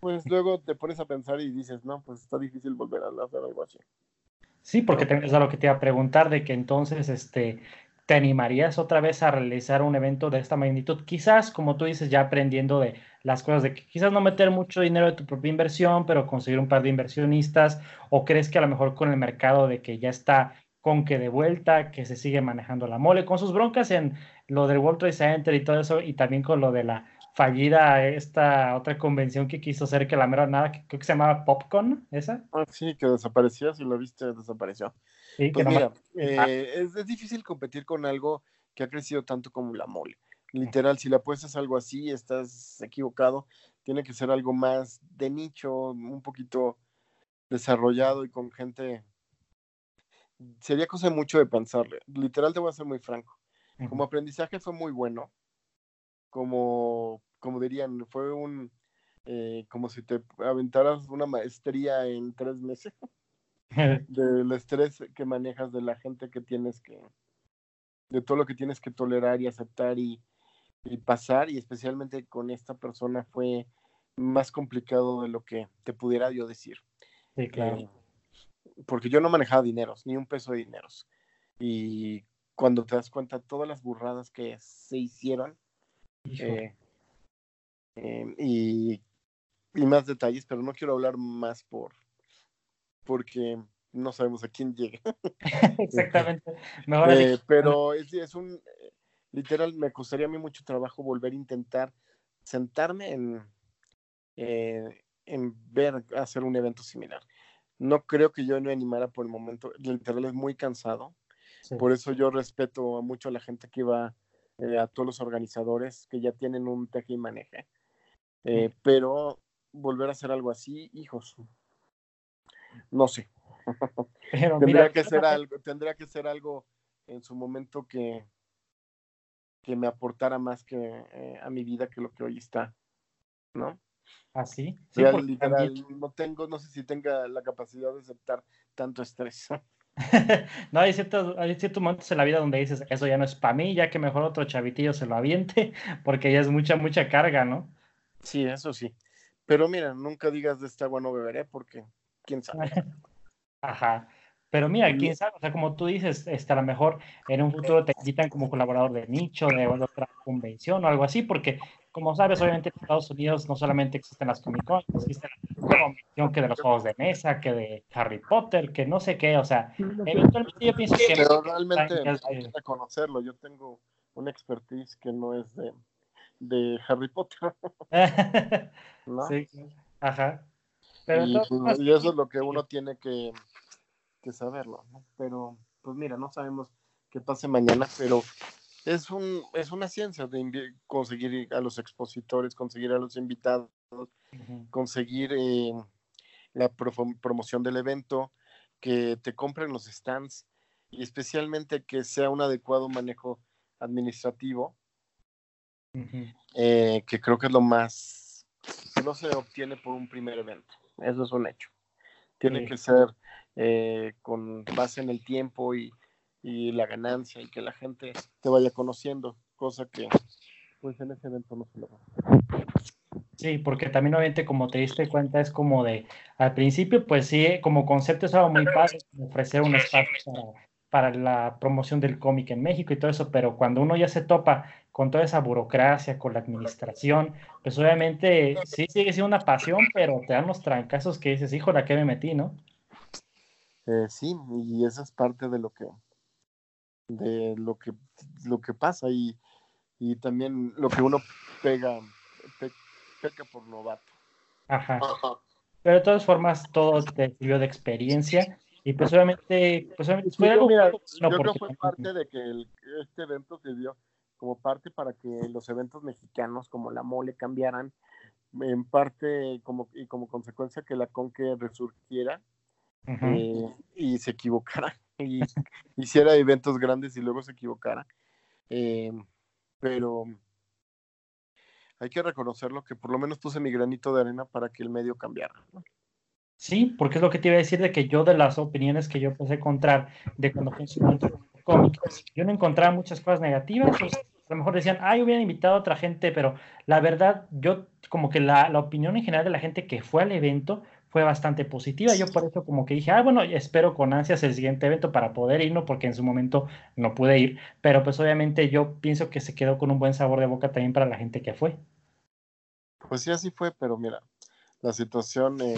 pues luego te pones a pensar y dices, no, pues está difícil volver a hacer algo así. Sí, porque es a lo que te iba a preguntar, de que entonces este, te animarías otra vez a realizar un evento de esta magnitud. Quizás, como tú dices, ya aprendiendo de las cosas, de que quizás no meter mucho dinero de tu propia inversión, pero conseguir un par de inversionistas, o crees que a lo mejor con el mercado de que ya está con que de vuelta, que se sigue manejando la mole, con sus broncas en lo del World Trade Center y todo eso, y también con lo de la fallida esta otra convención que quiso hacer que la mera nada, que creo que se llamaba Popcorn, esa. Ah, sí, que desapareció, si lo viste, desapareció. Sí, Pues mira, eh, es, es difícil competir con algo que ha crecido tanto como la mole. Literal, si le apuestas algo así, estás equivocado. Tiene que ser algo más de nicho, un poquito desarrollado y con gente. Sería cosa mucho de pensarle. Literal, te voy a ser muy franco. Como aprendizaje fue muy bueno. Como, como dirían, fue un. eh, como si te aventaras una maestría en tres meses del estrés que manejas, de la gente que tienes que, de todo lo que tienes que tolerar y aceptar y, y pasar, y especialmente con esta persona fue más complicado de lo que te pudiera yo decir. Sí, claro. Eh, porque yo no manejaba dineros, ni un peso de dineros. Y cuando te das cuenta todas las burradas que se hicieron, eh, eh, y, y más detalles, pero no quiero hablar más por porque no sabemos a quién llegue. Exactamente. Mejor Eh, pero es, es un literal, me costaría a mí mucho trabajo volver a intentar sentarme en, eh, en ver hacer un evento similar. No creo que yo me animara por el momento. Literal es muy cansado. sí. Por eso yo respeto a mucho a la gente que va, eh, a todos los organizadores que ya tienen un teje y maneje. Eh, pero volver a hacer algo así, hijos, no sé. Pero Tendría mira, que ser algo, tendría que ser algo en su momento que, que me aportara más que eh, a mi vida que lo que hoy está, ¿no? así. Sí, Real, porque literal, no tengo, no sé si tenga la capacidad de aceptar tanto estrés. no, hay ciertos, hay ciertos momentos en la vida donde dices, eso ya no es para mí, ya que mejor otro chavitillo se lo aviente, porque ya es mucha, mucha carga, ¿no? Sí, eso sí. Pero mira, nunca digas de esta agua no beberé porque quién sabe. Ajá. Pero mira, quién sabe, o sea, como tú dices, este, a lo mejor en un futuro te invitan como colaborador de nicho, de otra convención o algo así, porque como sabes, obviamente en Estados Unidos no solamente existen las Comic Con, existe la convención que de los juegos de mesa, que de Harry Potter, que no sé qué, o sea, eventualmente yo pienso que... Pero realmente hay que reconocerlo. Yo tengo una expertise que no es de, de Harry Potter, ¿no? Sí, ajá. Pero y, entonces, pues, y eso es lo que uno tiene que, que saberlo, ¿no? Pero, pues mira, no sabemos qué pase mañana, pero es un es una ciencia de conseguir a los expositores, conseguir a los invitados, conseguir eh, la promoción del evento, que te compren los stands y especialmente que sea un adecuado manejo administrativo, eh, que creo que es lo más que no se obtiene por un primer evento. Eso es un hecho. Tiene Sí. que ser eh, con base en el tiempo y, y la ganancia y que la gente te vaya conociendo, cosa que pues en ese evento no se logra. Sí, porque también obviamente como te diste cuenta es como de, al principio pues sí, como concepto estaba muy fácil ofrecer un espacio para, para la promoción del cómic en México y todo eso, pero cuando uno ya se topa con toda esa burocracia, con la administración, pues obviamente sí sigue siendo una pasión, pero te dan los trancazos que dices, hijo, ¿a qué me metí, no? Eh, sí, y esa es parte de lo que de lo que lo que pasa y, y también lo que uno pega pe- peca por novato. Ajá. Pero de todas formas, todo te sirvió de experiencia y pues obviamente, pues obviamente fue algo mira, yo creo que fue parte de que el- este evento se dio como parte para que los eventos mexicanos como la mole cambiaran, en parte como y como consecuencia que la Conque resurgiera eh, y se equivocara y hiciera eventos grandes y luego se equivocara. Eh, pero hay que reconocerlo que por lo menos puse mi granito de arena para que el medio cambiara. ¿no? Sí, porque es lo que te iba a decir de que yo de las opiniones que yo empecé a encontrar de cuando fue en su momento el cómic, yo no encontraba muchas cosas negativas, a lo mejor decían, ay, hubieran invitado a otra gente, pero la verdad, yo como que la, la opinión en general de la gente que fue al evento fue bastante positiva, yo por eso como que dije, ah, bueno, espero con ansias el siguiente evento para poder ir, ¿no? Porque en su momento no pude ir, pero pues obviamente yo pienso que se quedó con un buen sabor de boca también para la gente que fue. Pues sí, así fue, pero mira, la situación eh,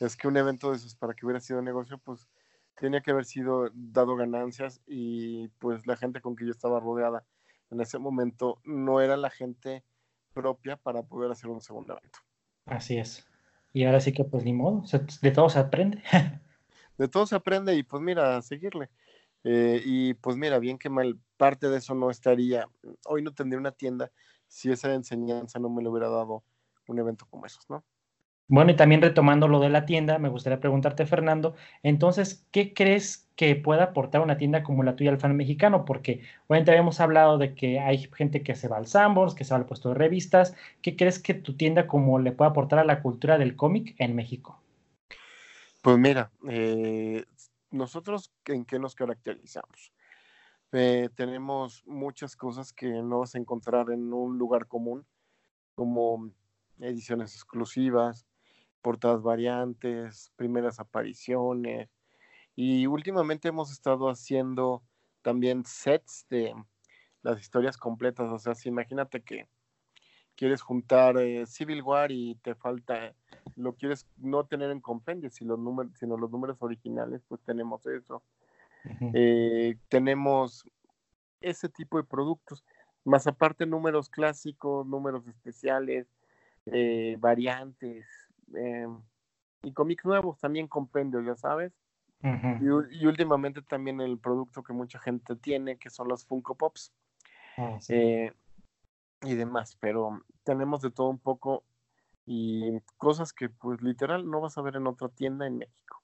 es que un evento de esos para que hubiera sido negocio, pues tenía que haber sido dado ganancias y pues la gente con que yo estaba rodeada en ese momento no era la gente propia para poder hacer un segundo evento. Así es. Y ahora sí que pues ni modo, de todo se aprende. De todo se aprende y pues mira, a seguirle. Eh, y pues mira, bien que mal, parte de eso no estaría, hoy no tendría una tienda si esa enseñanza no me lo hubiera dado un evento como esos, ¿no? Bueno, y también retomando lo de la tienda, me gustaría preguntarte, Fernando, entonces, ¿qué crees que pueda aportar una tienda como la tuya al fan mexicano? Porque obviamente habíamos hablado de que hay gente que se va al Sanborns, que se va al puesto de revistas. ¿Qué crees que tu tienda como le puede aportar a la cultura del cómic en México? Pues mira, eh, nosotros en qué nos caracterizamos. Eh, tenemos muchas cosas que no vas a encontrar en un lugar común, como ediciones exclusivas, portadas variantes, primeras apariciones. Y últimamente hemos estado haciendo también sets de las historias completas. O sea, si imagínate que quieres juntar eh, Civil War y te falta, lo quieres no tener en compendio, si los números, sino los números originales, pues tenemos eso. Eh, tenemos ese tipo de productos, más aparte números clásicos, números especiales, eh, variantes eh, y cómics nuevos, también compendio, ya sabes. Y, y últimamente también el producto que mucha gente tiene, que son los Funko Pops Ah, sí. eh, y demás, pero tenemos de todo un poco y cosas que pues literal no vas a ver en otra tienda en México.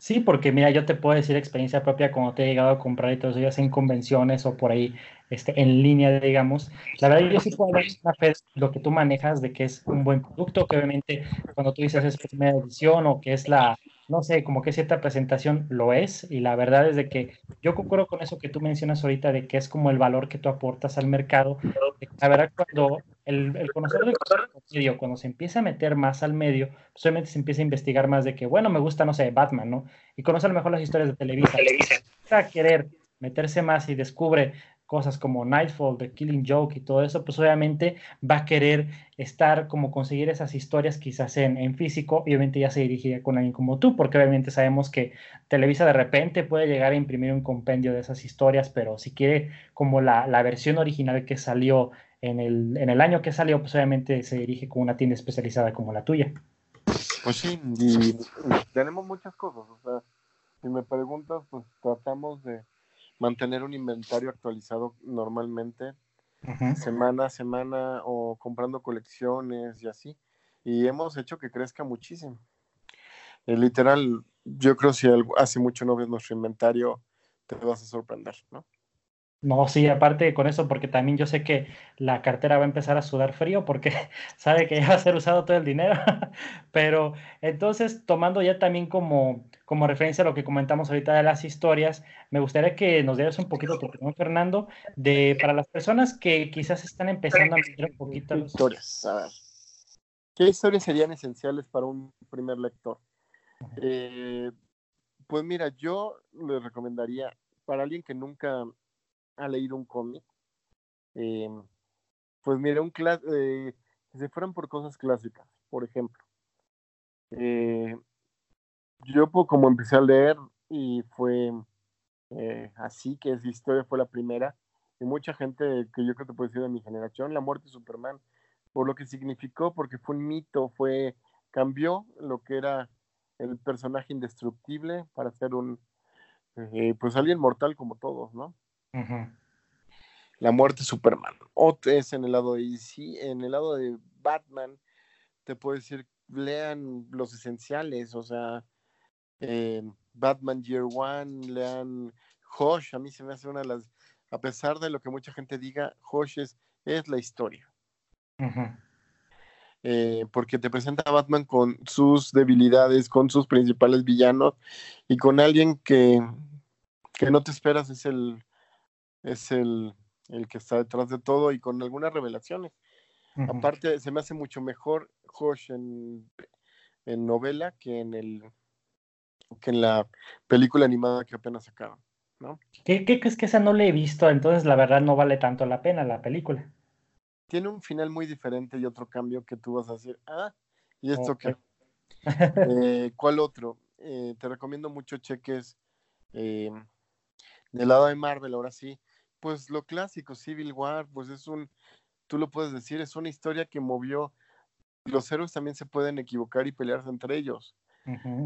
Sí, porque mira, yo te puedo decir experiencia propia cuando te he llegado a comprar y todo eso, ya en convenciones o por ahí este, en línea, digamos. La verdad, yo sí puedo de lo que tú manejas de que es un buen producto, que obviamente cuando tú dices es primera edición o que es la, no sé, como que cierta presentación lo es. Y la verdad es de que yo concuerdo con eso que tú mencionas ahorita, de que es como el valor que tú aportas al mercado. La verdad, cuando el, el conocedor del medio, cuando se empieza a meter más al medio, pues obviamente se empieza a investigar más de que, bueno, me gusta, no sé, Batman, ¿no? Y conoce a lo mejor las historias de Televisa. Empieza a querer meterse más y descubre cosas como Nightfall, The Killing Joke y todo eso, pues obviamente va a querer estar como conseguir esas historias quizás en, en físico y obviamente ya se dirigiría con alguien como tú, porque obviamente sabemos que Televisa de repente puede llegar a imprimir un compendio de esas historias, pero si quiere como la, la versión original que salió en el, en el año que salió, pues obviamente se dirige con una tienda especializada como la tuya. Pues sí, y tenemos muchas cosas, o sea, si me preguntas, pues tratamos de mantener un inventario actualizado normalmente, semana a semana o comprando colecciones y así, y hemos hecho que crezca muchísimo. Eh, literal, yo creo si algo- hace mucho no ves nuestro inventario, te vas a sorprender, ¿no? No, sí, aparte con eso, porque también yo sé que la cartera va a empezar a sudar frío porque sabe que ya va a ser usado todo el dinero. Pero entonces, tomando ya también como, como referencia a lo que comentamos ahorita de las historias, me gustaría que nos dieras un poquito tu opinión, Fernando, de para las personas que quizás están empezando a meter un poquito ¿Qué los... historias? A ver. ¿Qué historias serían esenciales para un primer lector? Eh, pues mira, yo le recomendaría para alguien que nunca ha leído un cómic, eh, pues mira, un eh, que se fueran por cosas clásicas, por ejemplo. Eh, yo pues, como empecé a leer y fue eh, así que esa historia fue la primera, y mucha gente que yo creo que puede ser de mi generación, la muerte de Superman, por lo que significó, porque fue un mito, fue, cambió lo que era el personaje indestructible para ser un, eh, pues alguien mortal como todos, ¿no? La muerte de Superman. O es en el lado de DC, en el lado de Batman, te puedo decir, lean los esenciales, o sea, eh, Batman Year One, lean Hosh, a mí se me hace una de las, a pesar de lo que mucha gente diga, Hosh es, es la historia. Eh, porque te presenta a Batman con sus debilidades, con sus principales villanos y con alguien que, que no te esperas es el es el, el que está detrás de todo y con algunas revelaciones. Aparte, se me hace mucho mejor Hosh en, en novela que en el que en la película animada que apenas sacaron, ¿no? ¿Qué, qué crees que esa no la he visto? Entonces, la verdad, no vale tanto la pena la película. Tiene un final muy diferente y otro cambio que tú vas a decir, ah, ¿y esto Ok. qué? Eh, ¿Cuál otro? Eh, te recomiendo mucho cheques eh, del lado de Marvel, ahora sí. Pues lo clásico, Civil War, pues es un, tú lo puedes decir, es una historia que movió. Los héroes también se pueden equivocar y pelearse entre ellos.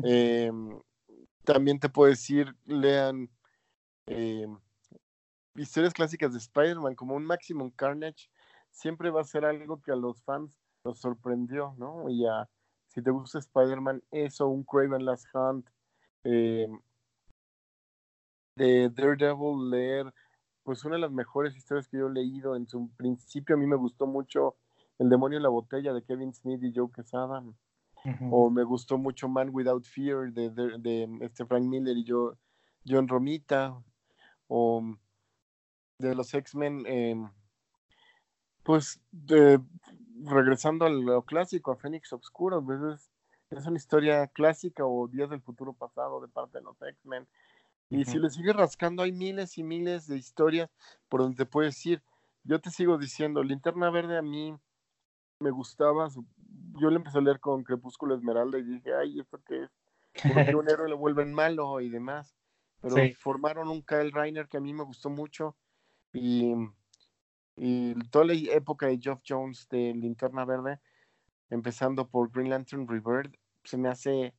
Eh, también te puedo decir, lean eh, historias clásicas de Spider-Man, como un Maximum Carnage, siempre va a ser algo que a los fans los sorprendió, ¿no? Y a, si te gusta Spider-Man, eso, un Craven Last Hunt, eh, de Daredevil, leer, pues una de las mejores historias que yo he leído. En su principio a mí me gustó mucho El demonio en la botella de Kevin Smith y Joe Quesada o me gustó mucho Man Without Fear de, de, de este Frank Miller y yo, John Romita, o de los X-Men, eh, pues de- regresando a lo clásico, a Fénix Obscuro, pues es, es una historia clásica o Días del Futuro Pasado de parte de los X-Men. Y si le sigues rascando, hay miles y miles de historias por donde te puedes ir. Yo te sigo diciendo, Linterna Verde a mí me gustaba, su- yo le empecé a leer con Crepúsculo Esmeralda y dije, ay, ¿esto qué es? ¿Por qué un héroe lo vuelven malo y demás? Pero Sí. formaron un Kyle Reiner que a mí me gustó mucho y, y toda la época de Geoff Jones de Linterna Verde, empezando por Green Lantern Rebirth, se me hace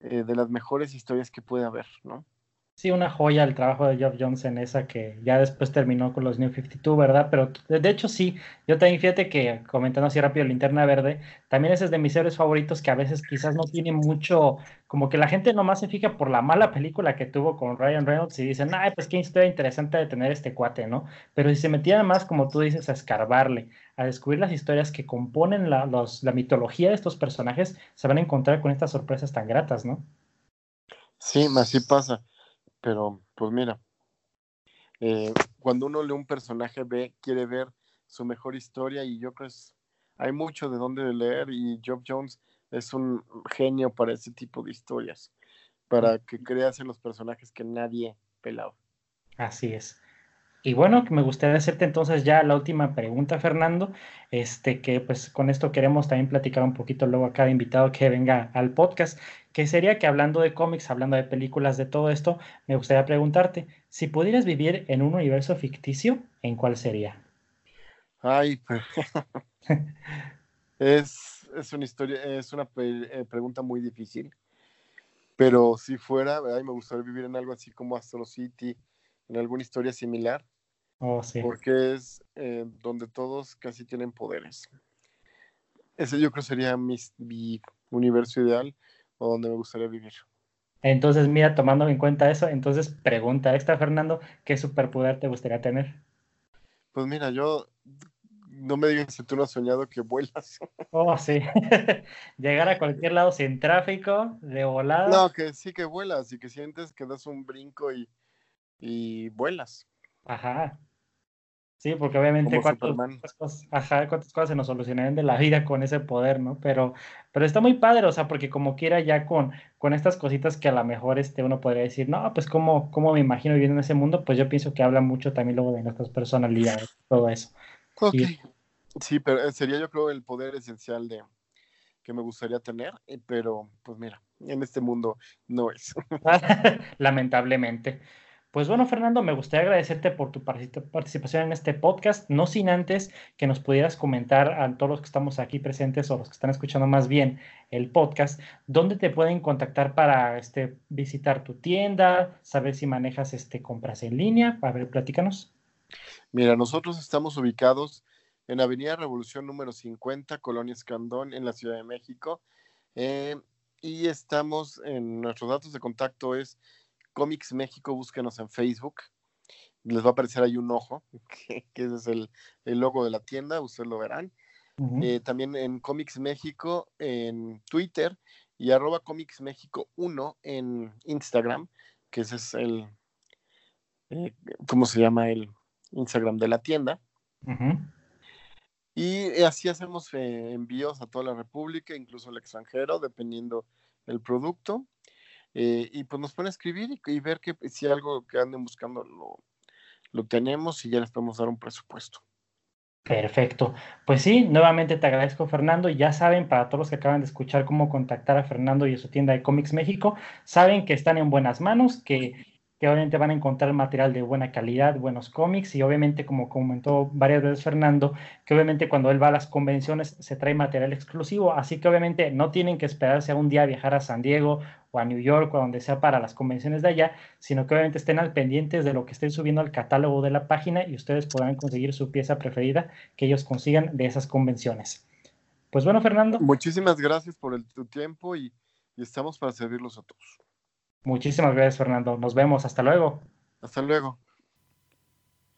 eh, de las mejores historias que puede haber, ¿no? Sí, una joya el trabajo de Geoff Jones en esa que ya después terminó con los New 52, ¿verdad? Pero de, hecho sí, yo también fíjate que comentando así rápido Linterna Verde, también ese es de mis héroes favoritos que a veces quizás no tiene mucho, como que la gente nomás se fija por la mala película que tuvo con Ryan Reynolds y dicen, ay, pues qué historia interesante de tener este cuate, ¿no? Pero si se metían más, como tú dices, a escarbarle, a descubrir las historias que componen la, la mitología de estos personajes, se van a encontrar con estas sorpresas tan gratas, ¿no? Sí, así pasa. Pero, pues mira, eh, cuando uno lee un personaje, ve, quiere ver su mejor historia y yo creo que hay mucho de dónde leer y Geoff Jones es un genio para ese tipo de historias, para que creas en los personajes que nadie pelaba. Así es. Y bueno, me gustaría hacerte entonces ya la última pregunta, Fernando. Este, que pues con esto queremos también platicar un poquito luego a cada invitado que venga al podcast, que sería que hablando de cómics, hablando de películas, de todo esto, me gustaría preguntarte, si pudieras vivir en un universo ficticio, ¿en cuál sería? Ay, pues, es, es una historia, es una eh, pregunta muy difícil, pero si fuera, ay, me gustaría vivir en algo así como Astro City, en alguna historia similar. Oh, sí. porque es eh, donde todos casi tienen poderes. Ese yo creo sería mi, mi universo ideal o donde me gustaría vivir. Entonces, mira, tomando en cuenta eso, entonces pregunta extra, Fernando, ¿qué superpoder te gustaría tener? Pues mira, yo no me digas si tú no has soñado que vuelas. Oh, sí. Llegar a cualquier lado sin tráfico, de volada. No, que sí que vuelas y que sientes que das un brinco y, y vuelas. Ajá. Sí, porque obviamente cuántas, cosas, ajá, cuántas cosas se nos solucionarían de la vida con ese poder, ¿no? Pero, pero está muy padre, o sea, porque como quiera ya con, con estas cositas que a lo mejor este, uno podría decir, no, pues cómo, cómo me imagino viviendo en ese mundo, pues yo pienso que habla mucho también luego de nuestras personalidades, todo eso. Ok. Sí, pero eh, sería yo creo el poder esencial de que me gustaría tener, eh, pero pues mira, en este mundo no es. Lamentablemente. Pues bueno, Fernando, me gustaría agradecerte por tu participación en este podcast, no sin antes que nos pudieras comentar a todos los que estamos aquí presentes o los que están escuchando más bien el podcast, dónde te pueden contactar para este, visitar tu tienda, saber si manejas este, compras en línea. A ver, platícanos. Mira, nosotros estamos ubicados en Avenida Revolución número 50, Colonia Escandón, en la Ciudad de México. Eh, y estamos en nuestros datos de contacto es Comics México, búsquenos en Facebook. Les va a aparecer ahí un ojo, que, ese es el, logo de la tienda, ustedes lo verán. Eh, también en Comics México en Twitter y arroba Comics México 1 en Instagram, que ese es el, eh, ¿cómo se llama? El Instagram de la tienda. Y así hacemos eh, envíos a toda la República, incluso al extranjero, dependiendo el producto. Eh, y pues nos pueden escribir y, ver que si algo que anden buscando lo, lo tenemos y ya les podemos dar un presupuesto. Perfecto. Pues sí, nuevamente te agradezco, Fernando. Ya saben, para todos los que acaban de escuchar cómo contactar a Fernando y a su tienda de Comics México, saben que están en buenas manos, que que obviamente van a encontrar material de buena calidad, buenos cómics y obviamente como comentó varias veces Fernando, que obviamente cuando él va a las convenciones se trae material exclusivo, así que obviamente no tienen que esperarse a un día a viajar a San Diego o a New York o a donde sea para las convenciones de allá, sino que obviamente estén al pendientes de lo que estén subiendo al catálogo de la página y ustedes podrán conseguir su pieza preferida que ellos consigan de esas convenciones. Pues bueno, Fernando. Muchísimas gracias por el, tu tiempo y, y estamos para servirlos a todos. Muchísimas gracias, Fernando. Nos vemos. Hasta luego. Hasta luego.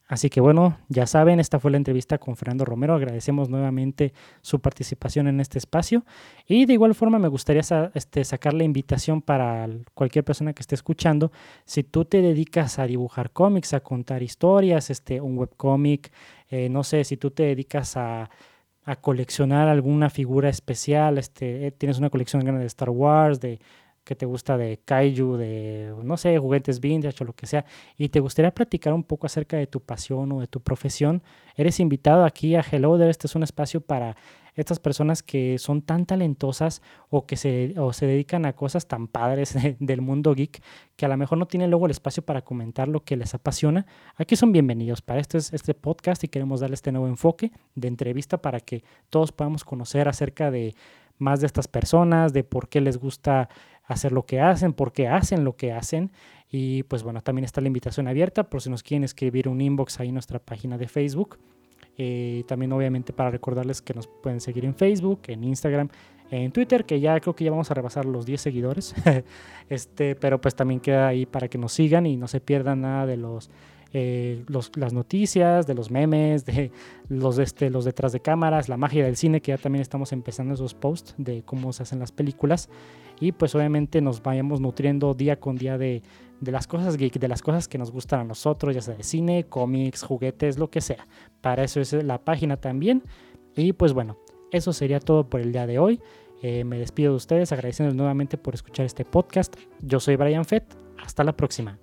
Así que bueno, ya saben, esta fue la entrevista con Fernando Romero. Agradecemos nuevamente su participación en este espacio. Y de igual forma me gustaría este, sacar la invitación para cualquier persona que esté escuchando. Si tú te dedicas a dibujar cómics, a contar historias, este, un webcómic, eh, no sé, si tú te dedicas a, a coleccionar alguna figura especial, este, eh, tienes una colección grande de Star Wars, de que te gusta de kaiju, de, no sé, juguetes vintage o lo que sea, y te gustaría platicar un poco acerca de tu pasión o de tu profesión, eres invitado aquí a Hello There. Este es un espacio para estas personas que son tan talentosas o que se, o se dedican a cosas tan padres del mundo geek que a lo mejor no tienen luego el espacio para comentar lo que les apasiona. Aquí son bienvenidos para este, este podcast y queremos darle este nuevo enfoque de entrevista para que todos podamos conocer acerca de más de estas personas, de por qué les gusta hacer lo que hacen, por qué hacen lo que hacen. Y pues bueno, también está la invitación abierta por si nos quieren escribir un inbox ahí en nuestra página de Facebook. Eh, también obviamente para recordarles que nos pueden seguir en Facebook, en Instagram, en Twitter, que ya creo que ya vamos a rebasar los 10 seguidores. este, pero pues también queda ahí para que nos sigan y no se pierdan nada de los eh, las noticias, de los memes, de los, este, los detrás de cámaras, la magia del cine, que ya también estamos empezando esos posts de cómo se hacen las películas. Y pues obviamente nos vayamos nutriendo día con día de, de las cosas geek, de las cosas que nos gustan a nosotros, ya sea de cine, cómics, juguetes, lo que sea. Para eso es la página también. Y pues bueno, eso sería todo por el día de hoy. Eh, me despido de ustedes agradeciéndoles nuevamente por escuchar este podcast. Yo soy Brian Fett. Hasta la próxima.